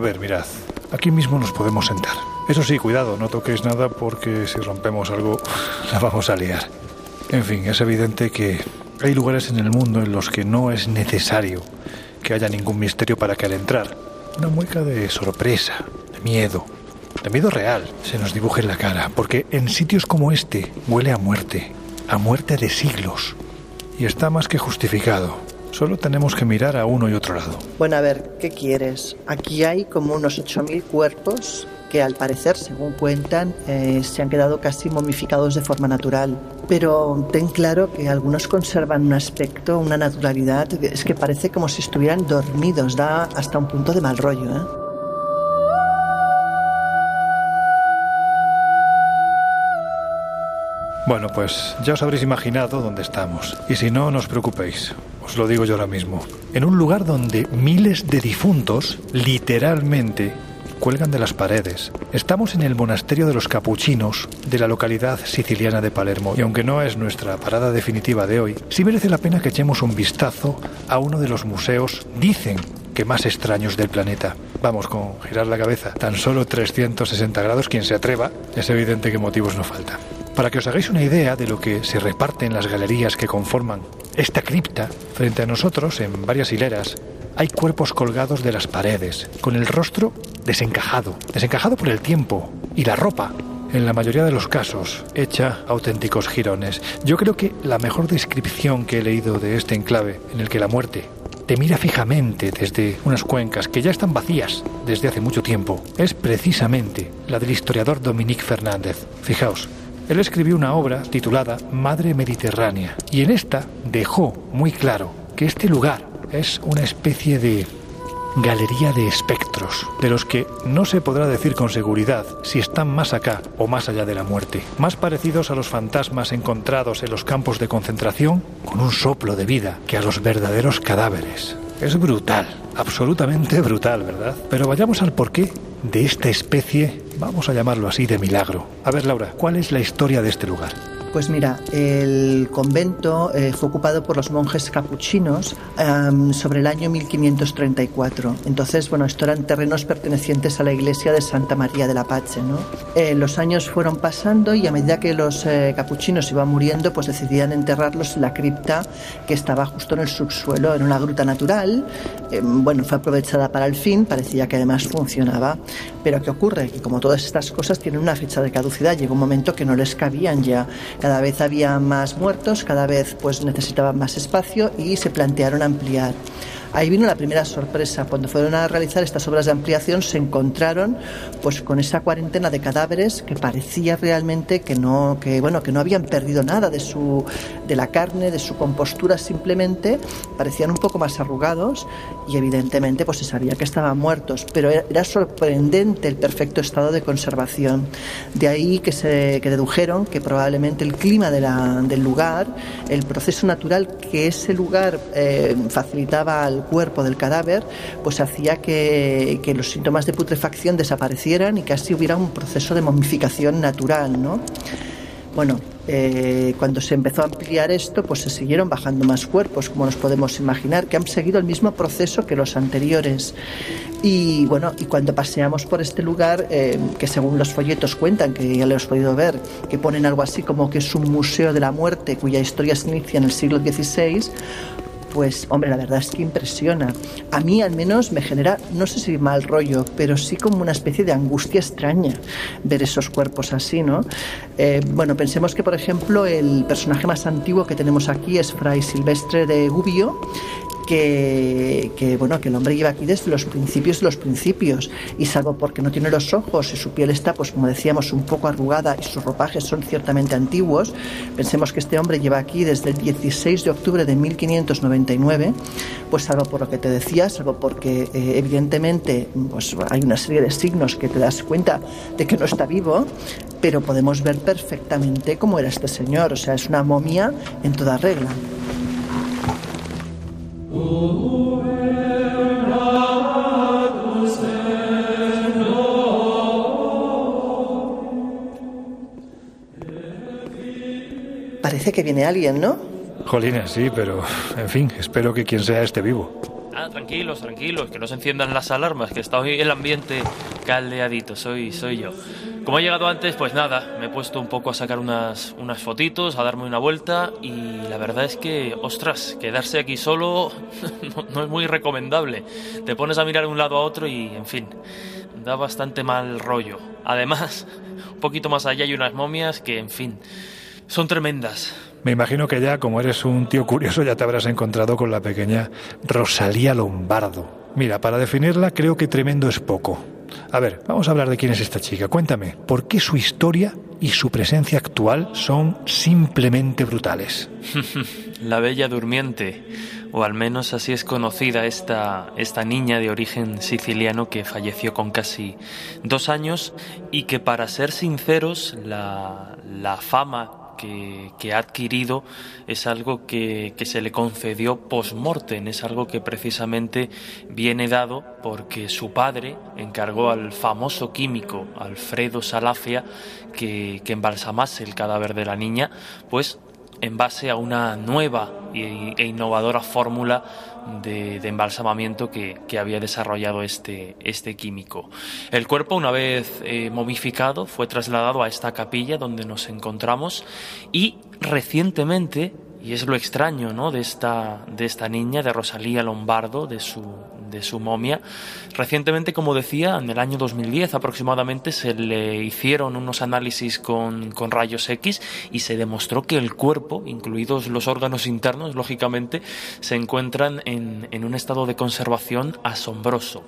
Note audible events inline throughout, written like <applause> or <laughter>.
A ver, mirad, aquí mismo nos podemos sentar. Eso sí, cuidado, no toquéis nada porque si rompemos algo la vamos a liar. En fin, es evidente que hay lugares en el mundo en los que no es necesario que haya ningún misterio para que al entrar una mueca de sorpresa, de miedo, de miedo real se nos dibuje en la cara, porque en sitios como este huele a muerte, a muerte de siglos, y está más que justificado. Solo tenemos que mirar a uno y otro lado. Bueno, a ver, ¿qué quieres? Aquí hay como unos 8.000 cuerpos que al parecer, según cuentan, eh, se han quedado casi momificados de forma natural. Pero ten claro que algunos conservan un aspecto, una naturalidad, es que parece como si estuvieran dormidos, da hasta un punto de mal rollo. ¿eh? Bueno, pues ya os habréis imaginado dónde estamos. Y si no, no os preocupéis. Os lo digo yo ahora mismo. En un lugar donde miles de difuntos, literalmente, cuelgan de las paredes. Estamos en el monasterio de los capuchinos de la localidad siciliana de Palermo. Y aunque no es nuestra parada definitiva de hoy, sí merece la pena que echemos un vistazo a uno de los museos, dicen que más extraños del planeta. Vamos, con girar la cabeza tan solo 360 grados, quien se atreva, es evidente que motivos no faltan. Para que os hagáis una idea de lo que se reparte en las galerías que conforman esta cripta, frente a nosotros, en varias hileras, hay cuerpos colgados de las paredes, con el rostro desencajado, desencajado por el tiempo, y la ropa, en la mayoría de los casos, hecha auténticos jirones. Yo creo que la mejor descripción que he leído de este enclave, en el que la muerte te mira fijamente desde unas cuencas que ya están vacías desde hace mucho tiempo, es precisamente la del historiador Dominique Fernández. Fijaos, él escribió una obra titulada Madre Mediterránea y en esta dejó muy claro que este lugar es una especie de galería de espectros, de los que no se podrá decir con seguridad si están más acá o más allá de la muerte, más parecidos a los fantasmas encontrados en los campos de concentración con un soplo de vida que a los verdaderos cadáveres. Es brutal, absolutamente brutal, ¿verdad? Pero vayamos al porqué de esta especie, vamos a llamarlo así, de milagro. A ver, Laura, ¿cuál es la historia de este lugar? Pues mira, el convento eh, fue ocupado por los monjes capuchinos sobre el año 1534. Entonces, bueno, esto eran terrenos pertenecientes a la iglesia de Santa María de la Pache. ¿no? Eh, los años fueron pasando y a medida que los eh, capuchinos iban muriendo, pues decidían enterrarlos en la cripta que estaba justo en el subsuelo, en una gruta natural. bueno, fue aprovechada para el fin, parecía que además funcionaba. Pero ¿qué ocurre? Que como todas estas cosas tienen una fecha de caducidad, llegó un momento que no les cabían ya cada vez había más muertos, cada vez pues necesitaban más espacio y se plantearon ampliar. Ahí vino la primera sorpresa. Cuando fueron a realizar estas obras de ampliación se encontraron pues con esa cuarentena de cadáveres que parecía realmente que no que bueno, que no habían perdido nada de su de la carne, de su compostura, simplemente parecían un poco más arrugados y evidentemente pues se sabía que estaban muertos, pero era sorprendente el perfecto estado de conservación. De ahí que se que dedujeron que probablemente el clima de la, del lugar, el proceso natural que ese lugar eh, facilitaba al cuerpo del cadáver, pues hacía que, los síntomas de putrefacción desaparecieran y así hubiera un proceso de momificación natural, ¿no? Bueno, eh, cuando se empezó a ampliar esto, pues se siguieron bajando más cuerpos, como nos podemos imaginar, que han seguido el mismo proceso que los anteriores. Y bueno, y cuando paseamos por este lugar, eh, que según los folletos cuentan, que ya lo hemos podido ver, que ponen algo así como que es un museo de la muerte cuya historia se inicia en el siglo XVI, pues hombre, la verdad es que impresiona. A mí al menos me genera, no sé si mal rollo, pero sí como una especie de angustia extraña ver esos cuerpos así, ¿no? Eh, bueno, pensemos que por ejemplo el personaje más antiguo que tenemos aquí es Fray Silvestre de Gubbio que, bueno, que el hombre lleva aquí desde los principios de los principios y salvo porque no tiene los ojos y su piel está, pues como decíamos, un poco arrugada y sus ropajes son ciertamente antiguos, pensemos que este hombre lleva aquí desde el 16 de octubre de 1599, pues salvo por lo que te decía, salvo porque eh, evidentemente pues, hay una serie de signos que te das cuenta de que no está vivo, pero podemos ver perfectamente cómo era este señor, o sea, es una momia en toda regla. Parece que viene alguien, ¿no? Jolines, sí, pero en fin, espero que quien sea esté vivo. Ah, tranquilos, tranquilos, que no se enciendan las alarmas, que está hoy el ambiente caldeadito, soy, soy yo. Como he llegado antes, pues nada, me he puesto un poco a sacar unas, unas fotitos, a darme una vuelta y la verdad es que, ostras, quedarse aquí solo <laughs> no, es muy recomendable. Te pones a mirar de un lado a otro y, en fin, da bastante mal rollo. Además, <laughs> un poquito más allá hay unas momias que, en fin, son tremendas. Me imagino que ya, como eres un tío curioso, ya te habrás encontrado con la pequeña Rosalía Lombardo. Mira, para definirla creo que tremendo es poco. A ver, vamos a hablar de quién es esta chica. Cuéntame, ¿por qué su historia y su presencia actual son simplemente brutales? <laughs> La Bella Durmiente, o al menos así es conocida esta, esta niña de origen siciliano que falleció con casi dos años y que para ser sinceros la, la fama que, ha adquirido es algo que, se le concedió post-mortem, es algo que precisamente viene dado porque su padre encargó al famoso químico Alfredo Salafia que, que embalsamase el cadáver de la niña, pues en base a una nueva e innovadora fórmula de, embalsamamiento que, había desarrollado este, este químico. El cuerpo, una vez eh, momificado, fue trasladado a esta capilla donde nos encontramos y recientemente y es lo extraño ¿no? de, esta, de esta niña, de Rosalía Lombardo, de su, de su momia. Recientemente, como decía, en el año 2010 aproximadamente se le hicieron unos análisis con, con rayos X y se demostró que el cuerpo, incluidos los órganos internos, lógicamente, se encuentran en, en un estado de conservación asombroso.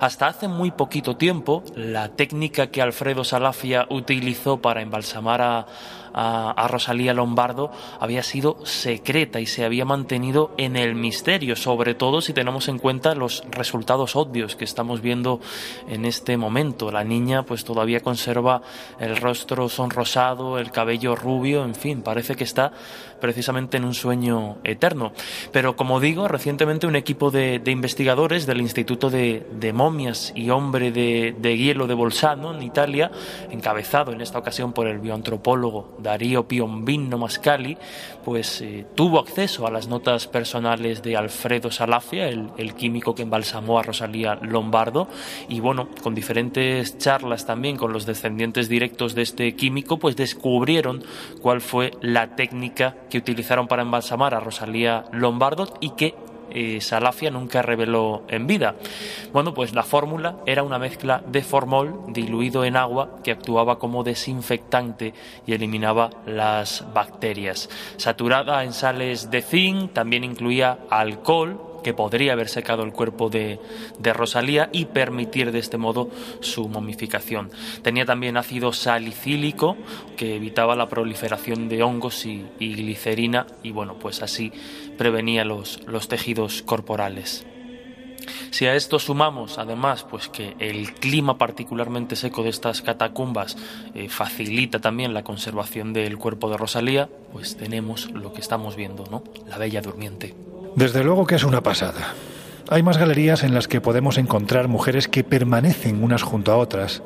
Hasta hace muy poquito tiempo, la técnica que Alfredo Salafia utilizó para embalsamar a a, Rosalía Lombardo había sido secreta y se había mantenido en el misterio, sobre todo si tenemos en cuenta los resultados obvios que estamos viendo en este momento. La niña pues todavía conserva el rostro sonrosado, el cabello rubio, en fin, parece que está precisamente en un sueño eterno. Pero como digo, recientemente un equipo de, investigadores del Instituto de, Momias y Hombre de, Hielo de Bolzano, en Italia, encabezado en esta ocasión por el bioantropólogo Darío Piombino Mascali, pues eh, tuvo acceso a las notas personales de Alfredo Salafia, el, el químico que embalsamó a Rosalía Lombardo, y bueno, con diferentes charlas también con los descendientes directos de este químico, pues descubrieron cuál fue la técnica que utilizaron para embalsamar a Rosalía Lombardo y que eh, Salafia nunca reveló en vida. Bueno, pues la fórmula era una mezcla de formol diluido en agua que actuaba como desinfectante y eliminaba las bacterias. Saturada en sales de zinc, también incluía alcohol que podría haber secado el cuerpo de, Rosalía y permitir de este modo su momificación. Tenía también ácido salicílico que evitaba la proliferación de hongos y, glicerina y bueno, pues así prevenía los, los tejidos corporales. Si a esto sumamos, además, pues que el clima particularmente seco de estas catacumbas eh, facilita también la conservación del cuerpo de Rosalía, pues tenemos lo que estamos viendo, ¿no? La bella durmiente. Desde luego que es una pasada. Hay más galerías en las que podemos encontrar mujeres que permanecen unas junto a otras.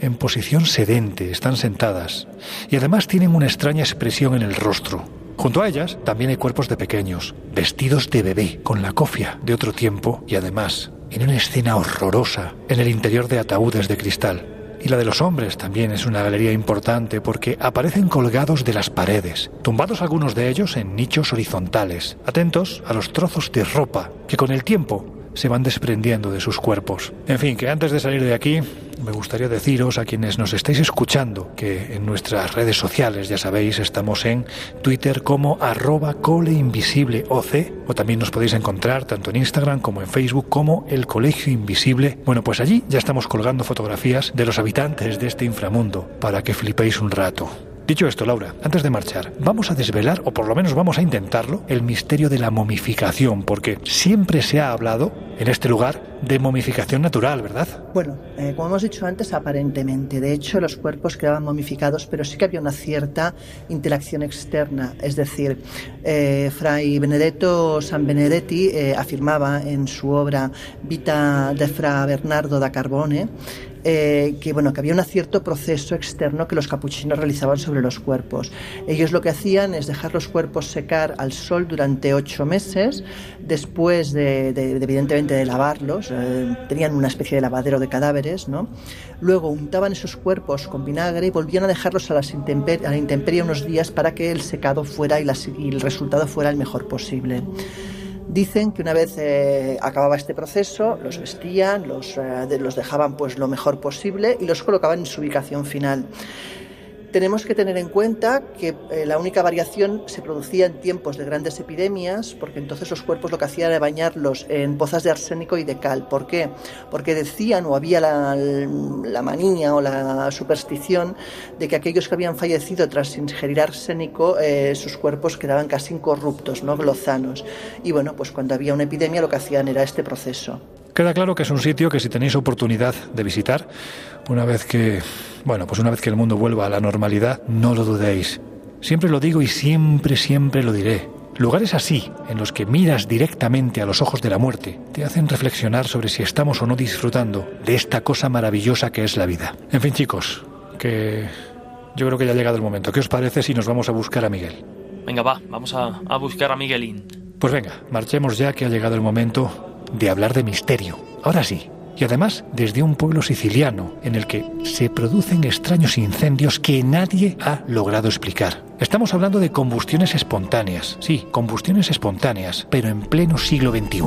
en posición sedente, están sentadas, y además tienen una extraña expresión en el rostro. Junto a ellas también hay cuerpos de pequeños, vestidos de bebé, con la cofia de otro tiempo y además en una escena horrorosa en el interior de ataúdes de cristal. Y la de los hombres también es una galería importante porque aparecen colgados de las paredes, tumbados algunos de ellos en nichos horizontales, atentos a los trozos de ropa que con el tiempo se van desprendiendo de sus cuerpos. En fin, que antes de salir de aquí, me gustaría deciros a quienes nos estáis escuchando que en nuestras redes sociales, ya sabéis, estamos en Twitter como arroba coleinvisibleoc o también nos podéis encontrar tanto en Instagram como en Facebook como el Colegio Invisible. Bueno, pues allí ya estamos colgando fotografías de los habitantes de este inframundo para que flipéis un rato. Dicho esto, Laura, antes de marchar, vamos a desvelar, o por lo menos vamos a intentarlo, el misterio de la momificación, porque siempre se ha hablado en este lugar de momificación natural, ¿verdad? Bueno, eh, como hemos dicho antes, aparentemente. De hecho, los cuerpos quedaban momificados, pero sí que había una cierta interacción externa. Es decir, eh, Fray Benedetto San Benedetti eh, afirmaba en su obra Vita de Fra Bernardo da Carbone eh, que bueno que había un cierto proceso externo que los capuchinos realizaban sobre los cuerpos. Ellos lo que hacían es dejar los cuerpos secar al sol durante ocho meses, después de, evidentemente de lavarlos, eh, tenían una especie de lavadero de cadáveres, ¿no? Luego untaban esos cuerpos con vinagre y volvían a dejarlos a, las a la intemperie unos días para que el secado fuera y, y el resultado fuera el mejor posible. Dicen que una vez eh, acababa este proceso, los vestían, los, eh, los dejaban pues lo mejor posible y los colocaban en su ubicación final. Tenemos que tener en cuenta que eh, la única variación se producía en tiempos de grandes epidemias, porque entonces los cuerpos lo que hacían era bañarlos en pozas de arsénico y de cal. ¿Por qué? Porque decían o había la, manía o la superstición de que aquellos que habían fallecido tras ingerir arsénico, eh, sus cuerpos quedaban casi incorruptos, no glozanos. Y bueno, pues cuando había una epidemia lo que hacían era este proceso. Queda claro que es un sitio que si tenéis oportunidad de visitar, una vez que, bueno, pues una vez que el mundo vuelva a la normalidad, no lo dudéis. Siempre lo digo y siempre, siempre lo diré. Lugares así, en los que miras directamente a los ojos de la muerte, te hacen reflexionar sobre si estamos o no disfrutando de esta cosa maravillosa que es la vida. En fin, chicos, que yo creo que ya ha llegado el momento. ¿Qué os parece si nos vamos a buscar a Miguel? Venga, va, vamos a, a buscar a Miguelín. Pues venga, marchemos ya que ha llegado el momento de hablar de misterio. Ahora sí. Y además desde un pueblo siciliano en el que se producen extraños incendios que nadie ha logrado explicar. Estamos hablando de combustiones espontáneas. Sí, combustiones espontáneas, pero en pleno siglo XXI.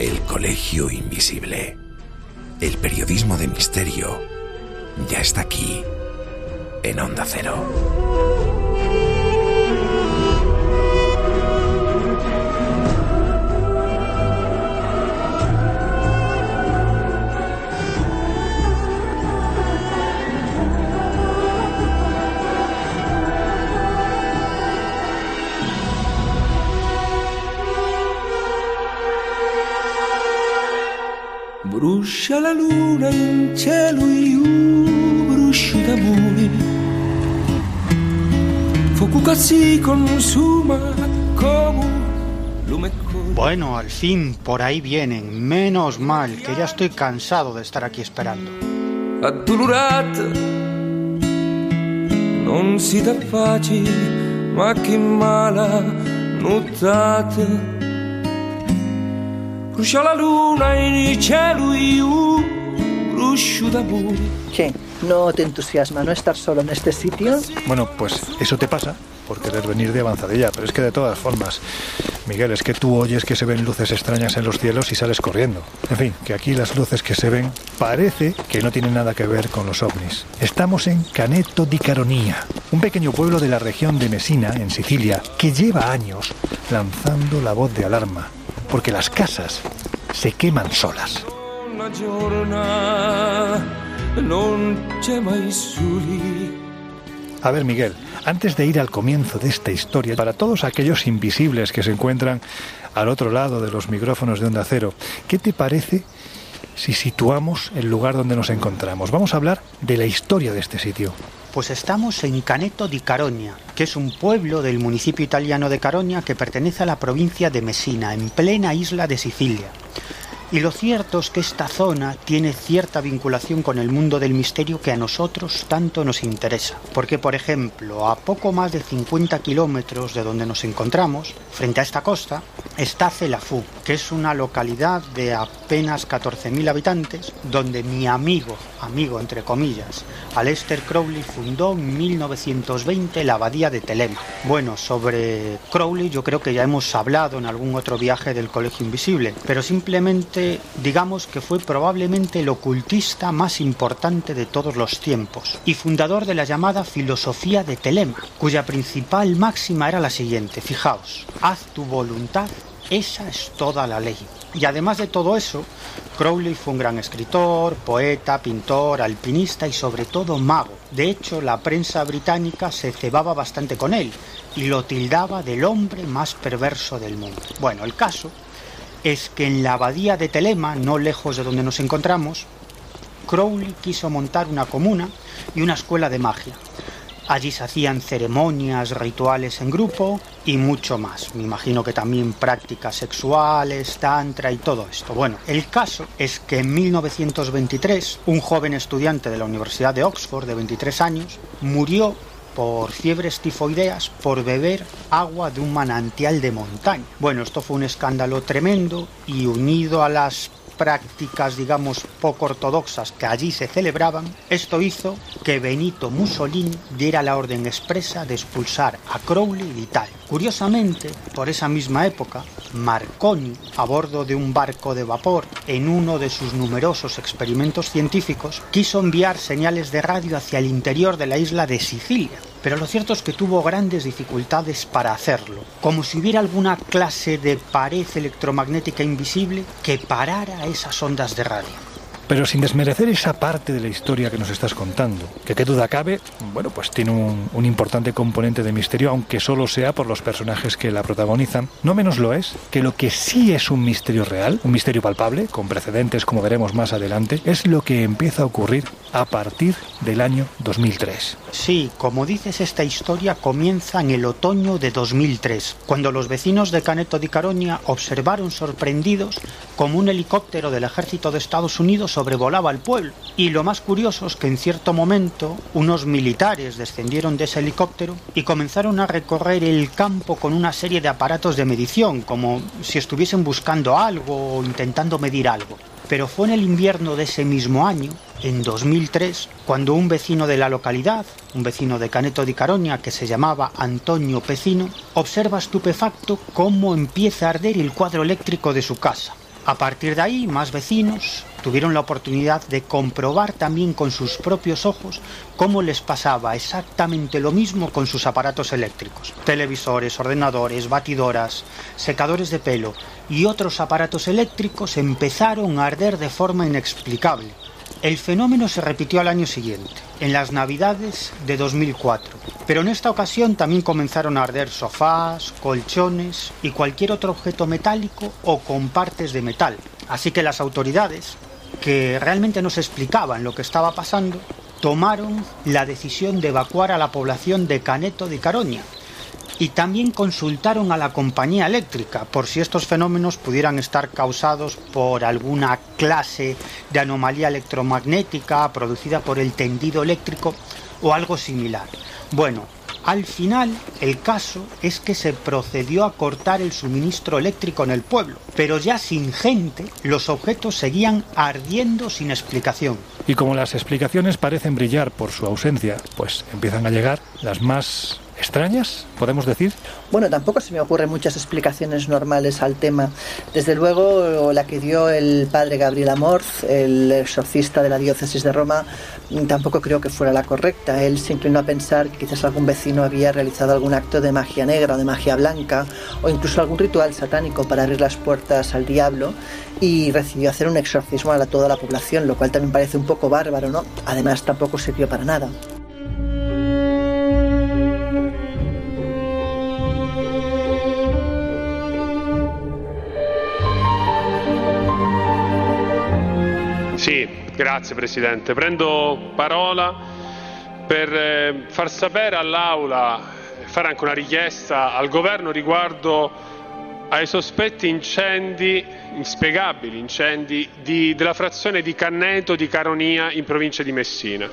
El Colegio Invisible. El periodismo de misterio ya está aquí, en Onda Cero. Bruscia la luna in cielo io bruscio d'amore Fuoco si consuma como lume Bueno, al fin, por ahí vienen. Menos mal, que ya estoy cansado de estar aquí esperando. Addolorata non si dà pace, ma che mala nottata Brucia la luna en el cielo y un bruscio d'amore. ¿Qué? ¿No te entusiasma no estar solo en este sitio? Bueno, pues eso te pasa por querer venir de avanzadilla, pero es que de todas formas, Miguel, es que tú oyes que se ven luces extrañas en los cielos y sales corriendo. En fin, que aquí las luces que se ven parece que no tienen nada que ver con los ovnis. Estamos en Caneto di Caronia, un pequeño pueblo de la región de Messina, en Sicilia, que lleva años lanzando la voz de alarma porque las casas se queman solas. A ver, Miguel, antes de ir al comienzo de esta historia, para todos aquellos invisibles que se encuentran al otro lado de los micrófonos de Onda Cero, ¿qué te parece si situamos el lugar donde nos encontramos? Vamos a hablar de la historia de este sitio. Pues estamos en Caneto di Caronia, que es un pueblo del municipio italiano de Caronia que pertenece a la provincia de Messina, en plena isla de Sicilia. Y lo cierto es que esta zona tiene cierta vinculación con el mundo del misterio que a nosotros tanto nos interesa. Porque, por ejemplo, a poco más de 50 kilómetros de donde nos encontramos, frente a esta costa, está Celafú, que es una localidad de apenas 14.000 habitantes, donde mi amigo, amigo entre comillas, Aleister Crowley fundó en 1920 la abadía de Telema. Bueno, sobre Crowley yo creo que ya hemos hablado en algún otro viaje del Colegio Invisible, pero simplemente digamos que fue probablemente el ocultista más importante de todos los tiempos y fundador de la llamada filosofía de Telema, cuya principal máxima era la siguiente, fijaos, haz tu voluntad, esa es toda la ley. Y además de todo eso, Crowley fue un gran escritor, poeta, pintor, alpinista y sobre todo mago. De hecho, la prensa británica se cebaba bastante con él y lo tildaba del hombre más perverso del mundo. Bueno, el caso es que en la abadía de Telema, no lejos de donde nos encontramos, Crowley quiso montar una comuna y una escuela de magia. Allí se hacían ceremonias, rituales en grupo y mucho más. Me imagino que también prácticas sexuales, tantra y todo esto. Bueno, el caso es que en 1923 un joven estudiante de la Universidad de Oxford de 23 años murió por fiebres tifoideas por beber agua de un manantial de montaña. Bueno, esto fue un escándalo tremendo y unido a las prácticas, digamos, poco ortodoxas que allí se celebraban, esto hizo que Benito Mussolini diera la orden expresa de expulsar a Crowley de Italia. Curiosamente, por esa misma época, Marconi, a bordo de un barco de vapor, en uno de sus numerosos experimentos científicos, quiso enviar señales de radio hacia el interior de la isla de Sicilia, pero lo cierto es que tuvo grandes dificultades para hacerlo, como si hubiera alguna clase de pared electromagnética invisible que parara esas ondas de radio. Pero sin desmerecer esa parte de la historia que nos estás contando, que qué duda cabe, bueno, pues tiene un, importante componente de misterio, aunque solo sea por los personajes que la protagonizan, no menos lo es que lo que sí es un misterio real, un misterio palpable, con precedentes como veremos más adelante, es lo que empieza a ocurrir a partir del año 2003. Sí, como dices, esta historia comienza en el otoño de 2003, cuando los vecinos de Caneto di Caroña observaron sorprendidos como un helicóptero del ejército de Estados Unidos sobrevolaba el pueblo. Y lo más curioso es que en cierto momento unos militares descendieron de ese helicóptero y comenzaron a recorrer el campo con una serie de aparatos de medición, como si estuviesen buscando algo o intentando medir algo. Pero fue en el invierno de ese mismo año, en 2003, cuando un vecino de la localidad, un vecino de Caneto di Caroña que se llamaba Antonio Pecino, observa estupefacto cómo empieza a arder el cuadro eléctrico de su casa. A partir de ahí, más vecinos tuvieron la oportunidad de comprobar también con sus propios ojos cómo les pasaba exactamente lo mismo con sus aparatos eléctricos. Televisores, ordenadores, batidoras, secadores de pelo y otros aparatos eléctricos empezaron a arder de forma inexplicable. El fenómeno se repitió al año siguiente, en las Navidades de 2004, pero en esta ocasión también comenzaron a arder sofás, colchones y cualquier otro objeto metálico o con partes de metal. Así que las autoridades, que realmente no se explicaban lo que estaba pasando, tomaron la decisión de evacuar a la población de Caneto de Caroña, y también consultaron a la compañía eléctrica por si estos fenómenos pudieran estar causados por alguna clase de anomalía electromagnética producida por el tendido eléctrico o algo similar. Bueno, al final, el caso es que se procedió a cortar el suministro eléctrico en el pueblo, pero ya sin gente, los objetos seguían ardiendo sin explicación. Y como las explicaciones parecen brillar por su ausencia, pues empiezan a llegar las más extrañas, podemos decir. Bueno, tampoco se me ocurren muchas explicaciones normales al tema. Desde luego, la que dio el padre Gabriel Amorz, el exorcista de la diócesis de Roma, tampoco creo que fuera la correcta. Él se inclinó a pensar que quizás algún vecino había realizado algún acto de magia negra o de magia blanca, o incluso algún ritual satánico para abrir las puertas al diablo, y decidió hacer un exorcismo a toda la población, lo cual también parece un poco bárbaro, ¿no? Además, tampoco sirvió para nada. Grazie Presidente. Prendo parola per eh, far sapere all'Aula e fare anche una richiesta al Governo riguardo ai sospetti incendi, inspiegabili incendi, di, della frazione di Canneto di Caronia in provincia di Messina.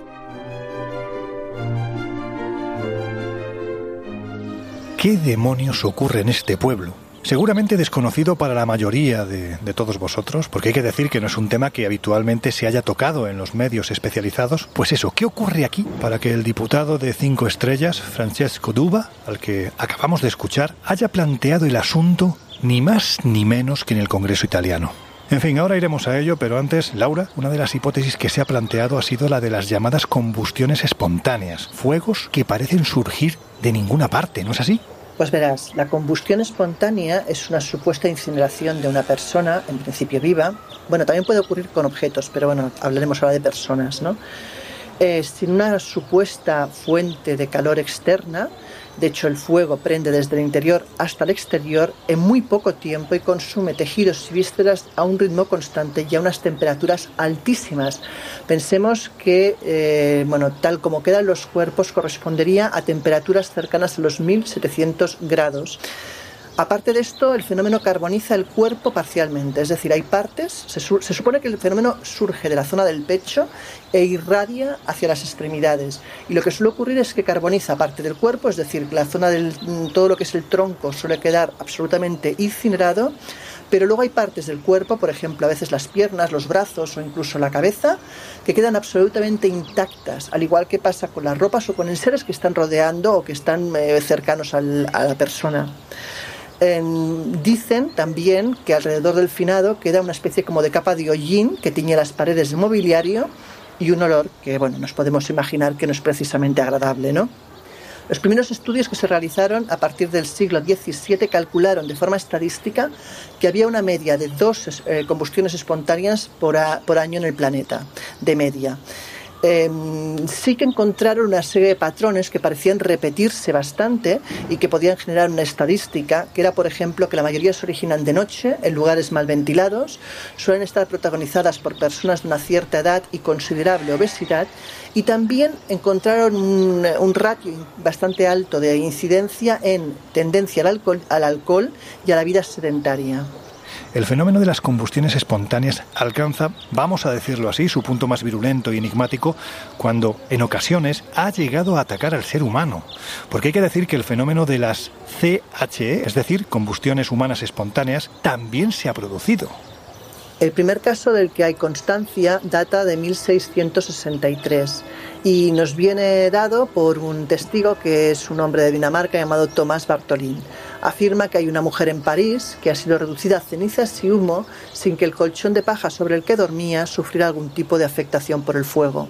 ¿Qué demonios ocurre en este pueblo? Seguramente desconocido para la mayoría de, todos vosotros, porque hay que decir que no es un tema que habitualmente se haya tocado en los medios especializados. Pues eso, ¿qué ocurre aquí para que el diputado de cinco estrellas, Francesco Duba, al que acabamos de escuchar, haya planteado el asunto ni más ni menos que en el Congreso italiano? En fin, ahora iremos a ello, pero antes, Laura, una de las hipótesis que se ha planteado ha sido la de las llamadas combustiones espontáneas, fuegos que parecen surgir de ninguna parte, ¿no es así? Pues verás, la combustión espontánea es una supuesta incineración de una persona, en principio viva. Bueno, también puede ocurrir con objetos, pero bueno, hablaremos ahora de personas, ¿no? Eh, sin una supuesta fuente de calor externa, de hecho, el fuego prende desde el interior hasta el exterior en muy poco tiempo y consume tejidos y vísceras a un ritmo constante y a unas temperaturas altísimas. Pensemos que, eh, bueno, tal como quedan los cuerpos, correspondería a temperaturas cercanas a los 1700 grados. Aparte de esto, el fenómeno carboniza el cuerpo parcialmente, es decir, hay partes, se, su se, supone que el fenómeno surge de la zona del pecho e irradia hacia las extremidades. Y lo que suele ocurrir es que carboniza parte del cuerpo, es decir, la zona del todo lo que es el tronco suele quedar absolutamente incinerado, pero luego hay partes del cuerpo, por ejemplo, a veces las piernas, los brazos o incluso la cabeza, que quedan absolutamente intactas, al igual que pasa con las ropas o con seres que están rodeando o que están eh, cercanos a la persona. Eh, dicen también que alrededor del finado queda una especie como de capa de hollín que tiñe las paredes de mobiliario y un olor que, bueno, nos podemos imaginar que no es precisamente agradable, ¿no? Los primeros estudios que se realizaron a partir del siglo XVII calcularon de forma estadística que había una media de dos eh, combustiones espontáneas por, por año en el planeta, de media eh, sí que encontraron una serie de patrones que parecían repetirse bastante y que podían generar una estadística, que era, por ejemplo, que la mayoría se originan de noche, en lugares mal ventilados, suelen estar protagonizadas por personas de una cierta edad y considerable obesidad, y también encontraron un, ratio bastante alto de incidencia en tendencia al alcohol, al alcohol y a la vida sedentaria. El fenómeno de las combustiones espontáneas alcanza, vamos a decirlo así, su punto más virulento y enigmático cuando, en ocasiones, ha llegado a atacar al ser humano. Porque hay que decir que el fenómeno de las CHE, es decir, combustiones humanas espontáneas, también se ha producido. El primer caso del que hay constancia data de 1663 y nos viene dado por un testigo que es un hombre de Dinamarca llamado Tomás Bartolín. Afirma que hay una mujer en París que ha sido reducida a cenizas y humo sin que el colchón de paja sobre el que dormía sufriera algún tipo de afectación por el fuego.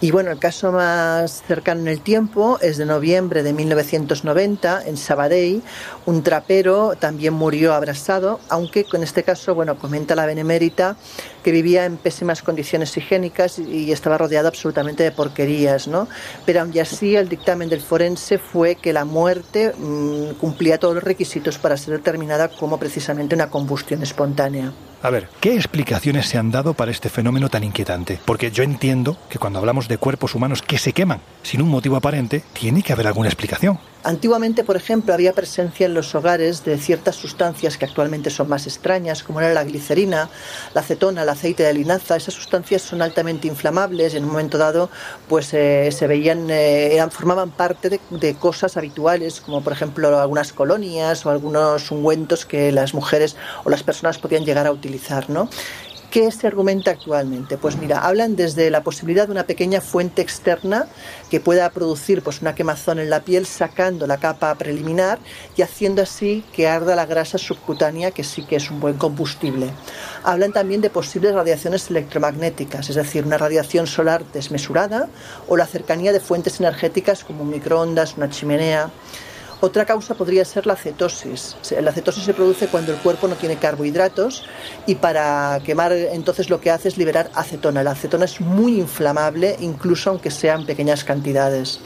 Y bueno, el caso más cercano en el tiempo es de noviembre de 1990 en Sabadell. Un trapero también murió abrasado, aunque en este caso, bueno, comenta la benemérita que vivía en pésimas condiciones higiénicas y estaba rodeado absolutamente de porquerías, ¿no? Pero aún así el dictamen del forense fue que la muerte mmm, cumplía todos los requisitos para ser determinada como precisamente una combustión espontánea. A ver, ¿qué explicaciones se han dado para este fenómeno tan inquietante? Porque yo entiendo que cuando hablamos de cuerpos humanos que se queman sin un motivo aparente, tiene que haber alguna explicación. Antiguamente, por ejemplo, había presencia en los hogares de ciertas sustancias que actualmente son más extrañas, como era la glicerina, la acetona, el aceite de linaza. Esas sustancias son altamente inflamables y en un momento dado pues eh, se veían, eh, eran, formaban parte de, de, cosas habituales, como por ejemplo algunas colonias o algunos ungüentos que las mujeres o las personas podían llegar a utilizar, ¿no? ¿Qué se argumenta actualmente? Pues mira, hablan desde la posibilidad de una pequeña fuente externa que pueda producir pues, una quemazón en la piel sacando la capa preliminar y haciendo así que arda la grasa subcutánea, que sí que es un buen combustible. Hablan también de posibles radiaciones electromagnéticas, es decir, una radiación solar desmesurada o la cercanía de fuentes energéticas como microondas, una chimenea. Otra causa podría ser la cetosis. La cetosis se produce cuando el cuerpo no tiene carbohidratos y para quemar entonces lo que hace es liberar acetona. La acetona es muy inflamable incluso aunque sean pequeñas cantidades.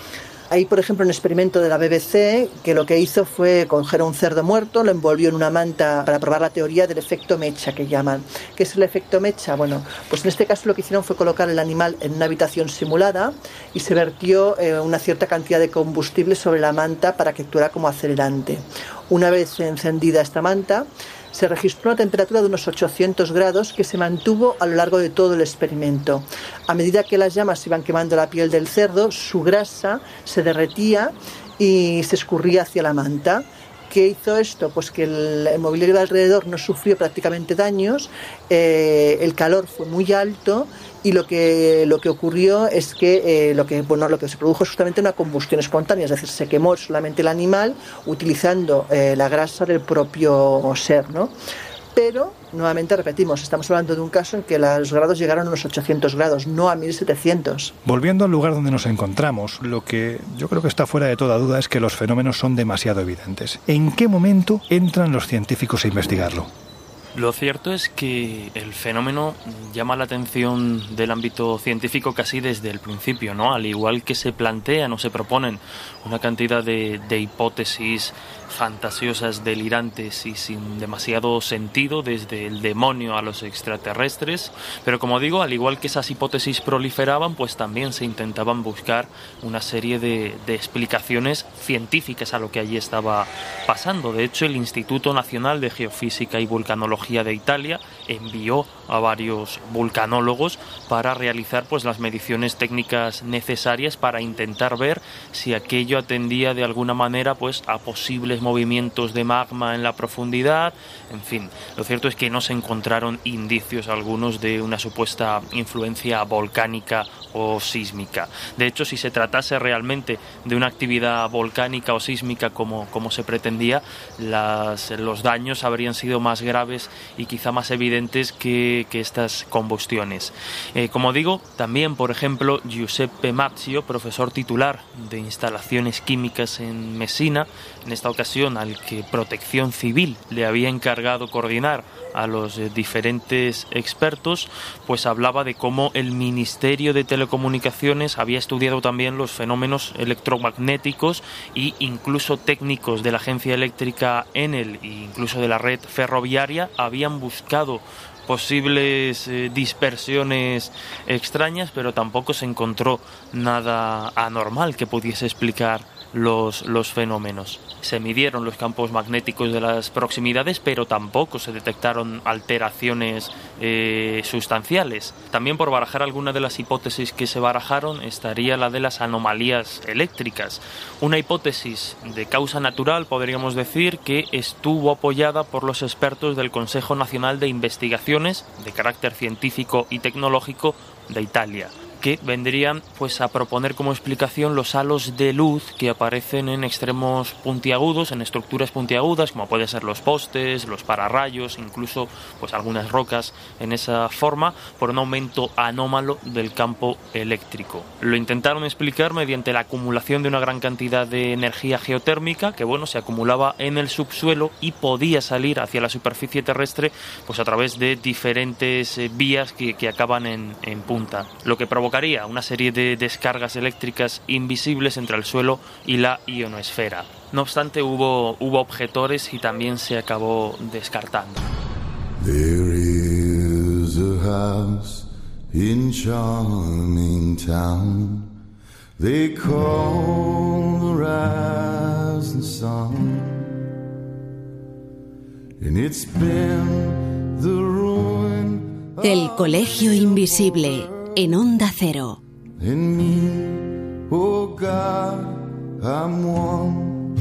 Hay, por ejemplo, un experimento de la BBC que lo que hizo fue coger a un cerdo muerto, lo envolvió en una manta para probar la teoría del efecto mecha que llaman. ¿Qué es el efecto mecha? Bueno, pues en este caso lo que hicieron fue colocar el animal en una habitación simulada y se vertió eh, una cierta cantidad de combustible sobre la manta para que actuara como acelerante. Una vez encendida esta manta, se registró una temperatura de unos 800 grados que se mantuvo a lo largo de todo el experimento. A medida que las llamas iban quemando la piel del cerdo, su grasa se derretía y se escurría hacia la manta. ¿Qué hizo esto? Pues que el, mobiliario de alrededor no sufrió prácticamente daños, eh, el calor fue muy alto y lo que, lo que ocurrió es que, eh, lo que bueno lo que se produjo es justamente una combustión espontánea, es decir, se quemó solamente el animal utilizando eh, la grasa del propio ser, ¿no? Pero, nuevamente repetimos, estamos hablando de un caso en que los grados llegaron a unos 800 grados, no a 1700. Volviendo al lugar donde nos encontramos, lo que yo creo que está fuera de toda duda es que los fenómenos son demasiado evidentes. ¿En qué momento entran los científicos a investigarlo? Lo cierto es que el fenómeno llama la atención del ámbito científico casi desde el principio, ¿no? Al igual que se plantean o se proponen una cantidad de, de hipótesis fantasiosas, delirantes y sin demasiado sentido, desde el demonio a los extraterrestres, pero como digo, al igual que esas hipótesis proliferaban, pues también se intentaban buscar una serie de, explicaciones científicas a lo que allí estaba pasando. De hecho, el Instituto Nacional de Geofísica y Vulcanología de Italia envió a varios vulcanólogos para realizar pues las mediciones técnicas necesarias para intentar ver si aquello atendía de alguna manera pues a posibles movimientos de magma en la profundidad, en fin, lo cierto es que no se encontraron indicios algunos de una supuesta influencia volcánica o sísmica. De hecho, si se tratase realmente de una actividad volcánica o sísmica como, como se pretendía, los daños habrían sido más graves y quizá más evidentes que, que estas combustiones. Eh, como digo, también, por ejemplo, Giuseppe Mazzio, profesor titular de instalaciones químicas en Messina, en esta ocasión al que Protección Civil le había encargado coordinar a los eh, diferentes expertos, pues hablaba de cómo el Ministerio de Telecomunicaciones había estudiado también los fenómenos electromagnéticos e incluso técnicos de la agencia eléctrica Enel e incluso de la red ferroviaria habían buscado posibles eh, dispersiones extrañas, pero tampoco se encontró nada anormal que pudiese explicar los, fenómenos. Se midieron los campos magnéticos de las proximidades, pero tampoco se detectaron alteraciones eh, sustanciales. También por barajar alguna de las hipótesis que se barajaron estaría la de las anomalías eléctricas. Una hipótesis de causa natural, podríamos decir, que estuvo apoyada por los expertos del Consejo Nacional de Investigaciones de carácter científico y tecnológico de Italia que vendrían pues a proponer como explicación los halos de luz que aparecen en extremos puntiagudos, en estructuras puntiagudas, como pueden ser los postes, los pararrayos, incluso pues algunas rocas en esa forma, por un aumento anómalo del campo eléctrico. Lo intentaron explicar mediante la acumulación de una gran cantidad de energía geotérmica que bueno se acumulaba en el subsuelo y podía salir hacia la superficie terrestre pues a través de diferentes eh, vías que, que acaban en, en punta, lo que provoca provocaría una serie de descargas eléctricas invisibles entre el suelo y la ionosfera. No obstante, hubo, hubo objetores y también se acabó descartando. There is a house in charming town. They call the rising sun. And it's been the ruin El Colegio Invisible en Onda Cero. Oh God, I'm one.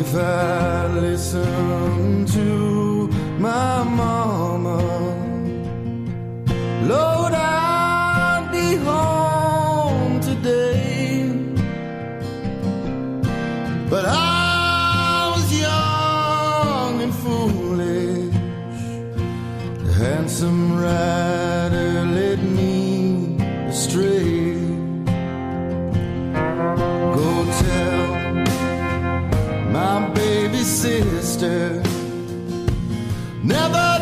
If I listen to my mama, Lord, be home today. But I never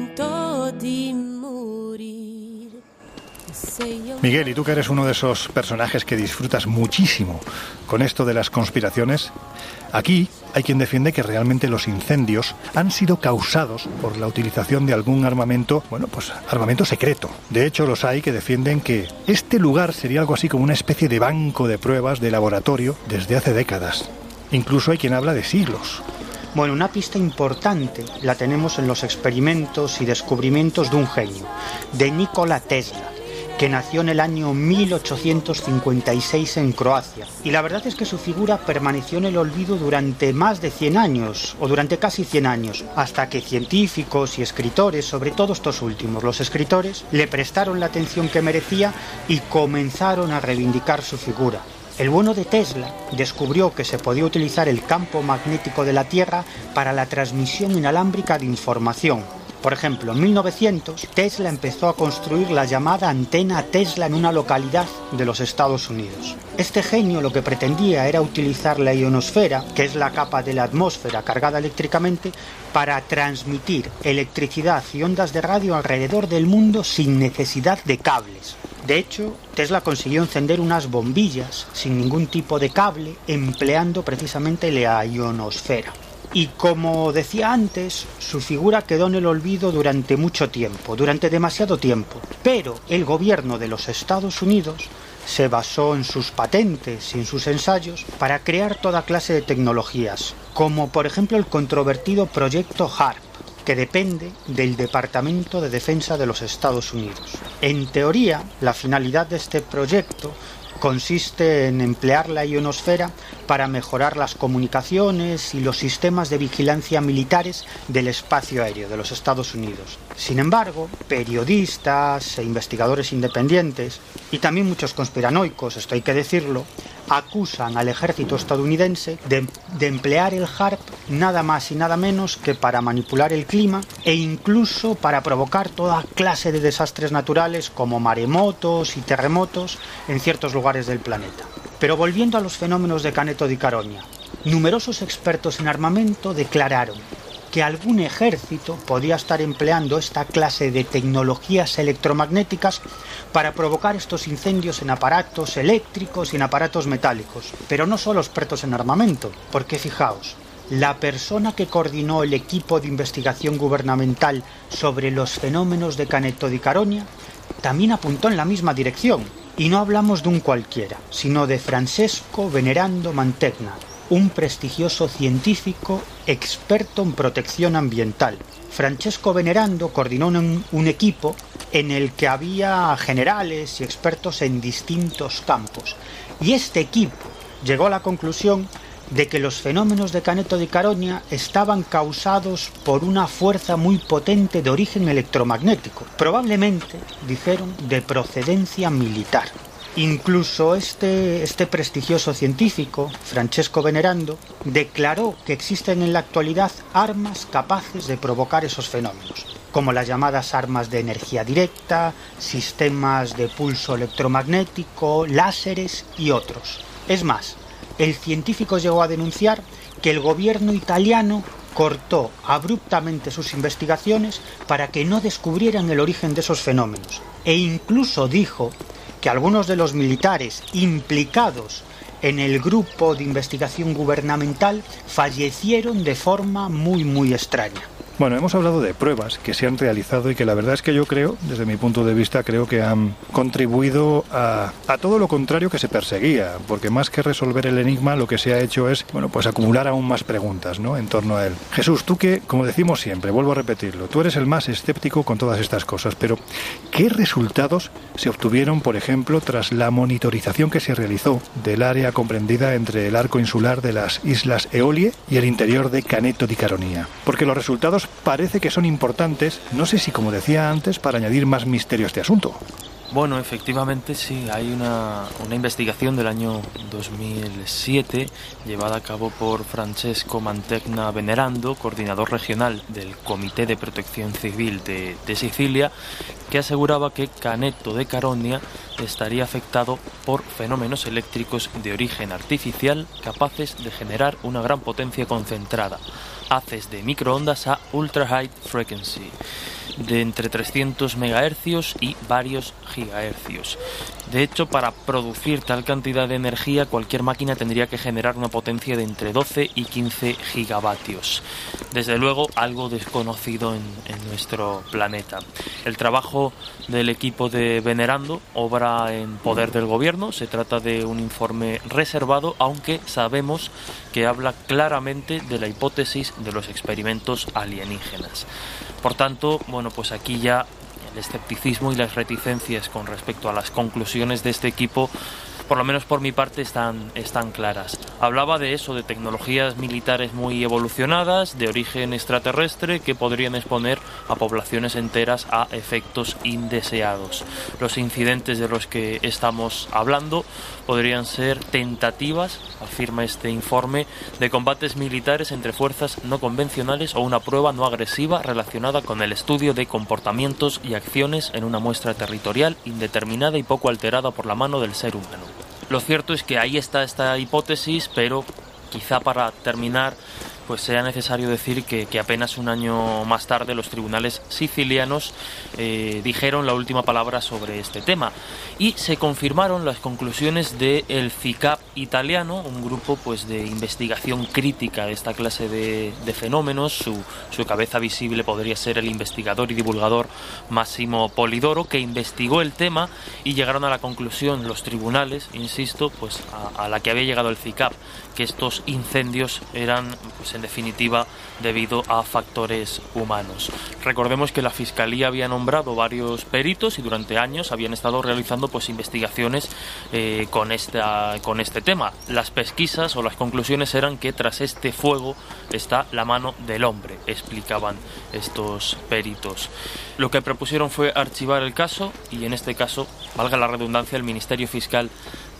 Miguel, ¿y tú que eres uno de esos personajes que disfrutas muchísimo con esto de las conspiraciones? Aquí hay quien defiende que realmente los incendios han sido causados por la utilización de algún armamento, bueno, pues armamento secreto. De hecho, los hay que defienden que este lugar sería algo así como una especie de banco de pruebas de laboratorio desde hace décadas. Incluso hay quien habla de siglos. Bueno, una pista importante la tenemos en los experimentos y descubrimientos de un genio, de Nikola Tesla, que nació en el año 1856 en Croacia. Y la verdad es que su figura permaneció en el olvido durante más de 100 años, o durante casi 100 años, hasta que científicos y escritores, sobre todo estos últimos, los escritores, le prestaron la atención que merecía y comenzaron a reivindicar su figura. El bueno de Tesla descubrió que se podía utilizar el campo magnético de la Tierra para la transmisión inalámbrica de información. Por ejemplo, en 1900 Tesla empezó a construir la llamada antena Tesla en una localidad de los Estados Unidos. Este genio lo que pretendía era utilizar la ionosfera, que es la capa de la atmósfera cargada eléctricamente, para transmitir electricidad y ondas de radio alrededor del mundo sin necesidad de cables. De hecho, Tesla consiguió encender unas bombillas sin ningún tipo de cable, empleando precisamente la ionosfera. Y como decía antes, su figura quedó en el olvido durante mucho tiempo, durante demasiado tiempo. Pero el gobierno de los Estados Unidos se basó en sus patentes y en sus ensayos para crear toda clase de tecnologías, como por ejemplo el controvertido proyecto HARP, que depende del Departamento de Defensa de los Estados Unidos. En teoría, la finalidad de este proyecto consiste en emplear la ionosfera para mejorar las comunicaciones y los sistemas de vigilancia militares del espacio aéreo de los Estados Unidos. Sin embargo, periodistas e investigadores independientes, y también muchos conspiranoicos, esto hay que decirlo, acusan al ejército estadounidense de, emplear el HARP nada más y nada menos que para manipular el clima e incluso para provocar toda clase de desastres naturales como maremotos y terremotos en ciertos lugares del planeta. Pero volviendo a los fenómenos de Caneto di Caronia, numerosos expertos en armamento declararon que algún ejército podía estar empleando esta clase de tecnologías electromagnéticas para provocar estos incendios en aparatos eléctricos y en aparatos metálicos. Pero no solo expertos en armamento, porque fijaos, la persona que coordinó el equipo de investigación gubernamental sobre los fenómenos de Caneto di Caronia también apuntó en la misma dirección. Y no hablamos de un cualquiera, sino de Francesco Venerando Mantegna, un prestigioso científico experto en protección ambiental. Francesco Venerando coordinó un, equipo en el que había generales y expertos en distintos campos. Y este equipo llegó a la conclusión de que los fenómenos de Caneto di Caronia estaban causados por una fuerza muy potente de origen electromagnético, probablemente, dijeron, de procedencia militar. Incluso este, este prestigioso científico, Francesco Venerando, declaró que existen en la actualidad armas capaces de provocar esos fenómenos, como las llamadas armas de energía directa, sistemas de pulso electromagnético, láseres y otros. Es más, el científico llegó a denunciar que el gobierno italiano cortó abruptamente sus investigaciones para que no descubrieran el origen de esos fenómenos. E incluso dijo que algunos de los militares implicados en el grupo de investigación gubernamental fallecieron de forma muy muy extraña. Bueno, hemos hablado de pruebas que se han realizado y que la verdad es que yo creo, desde mi punto de vista, creo que han contribuido a, todo lo contrario que se perseguía, porque más que resolver el enigma, lo que se ha hecho es, bueno, pues acumular aún más preguntas, ¿no? En torno a él. Jesús, tú que, como decimos siempre, vuelvo a repetirlo, tú eres el más escéptico con todas estas cosas, pero ¿qué ¿Qué resultados se obtuvieron, por ejemplo, tras la monitorización que se realizó del área comprendida entre el arco insular de las Islas Eolie y el interior de Caneto di Caronia? Porque los resultados parece que son importantes, no sé si como decía antes, para añadir más misterio a este asunto. Bueno, efectivamente sí, hay una, una, investigación del año 2007 llevada a cabo por Francesco Mantegna Venerando, coordinador regional del Comité de Protección Civil de, de Sicilia, que aseguraba que Caneto de Caronia estaría afectado por fenómenos eléctricos de origen artificial capaces de generar una gran potencia concentrada, haces de microondas a ultra high frequency de entre 300 MHz y varios gigahercios. De hecho, para producir tal cantidad de energía, cualquier máquina tendría que generar una potencia de entre 12 y 15 gigavatios. Desde luego, algo desconocido en, en nuestro planeta. El trabajo del equipo de Venerando obra en poder del gobierno. Se trata de un informe reservado, aunque sabemos que habla claramente de la hipótesis de los experimentos alienígenas. Por tanto, bueno, pues aquí ya el escepticismo y las reticencias con respecto a las conclusiones de este equipo, por lo menos por mi parte, están, están claras. Hablaba de eso, de tecnologías militares muy evolucionadas, de origen extraterrestre, que podrían exponer a poblaciones enteras a efectos indeseados. Los incidentes de los que estamos hablando podrían ser tentativas, afirma este informe, de combates militares entre fuerzas no convencionales o una prueba no agresiva relacionada con el estudio de comportamientos y acciones en una muestra territorial indeterminada y poco alterada por la mano del ser humano. Lo cierto es que ahí está esta hipótesis, pero quizá para terminar pues sea necesario decir que, apenas un año más tarde los tribunales sicilianos eh, dijeron la última palabra sobre este tema y se confirmaron las conclusiones del el CICAP italiano, un grupo pues de investigación crítica de esta clase de, de fenómenos. Su, su, cabeza visible podría ser el investigador y divulgador Massimo Polidoro, que investigó el tema y llegaron a la conclusión los tribunales, insisto, pues a, a la que había llegado el CICAP, que estos incendios eran pues en definitiva debido a factores humanos. Recordemos que la Fiscalía había nombrado varios peritos y durante años habían estado realizando pues investigaciones eh, con, esta, con este tema. Las pesquisas o las conclusiones eran que tras este fuego está la mano del hombre, explicaban estos peritos. Lo que propusieron fue archivar el caso y en este caso, valga la redundancia, el Ministerio Fiscal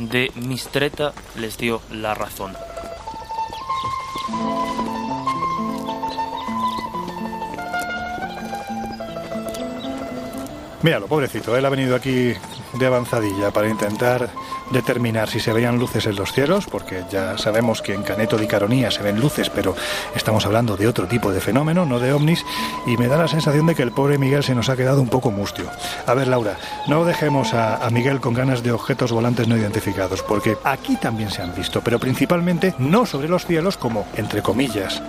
de Mistreta les dio la razón. Míralo, pobrecito, él ha venido aquí de avanzadilla para intentar determinar si se veían luces en los cielos, porque ya sabemos que en Caneto di Caronía se ven luces, pero estamos hablando de otro tipo de fenómeno, no de ovnis, y me da la sensación de que el pobre Miguel se nos ha quedado un poco mustio. A ver, Laura, no dejemos a, a Miguel con ganas de objetos volantes no identificados, porque aquí también se han visto, pero principalmente no sobre los cielos como, entre comillas,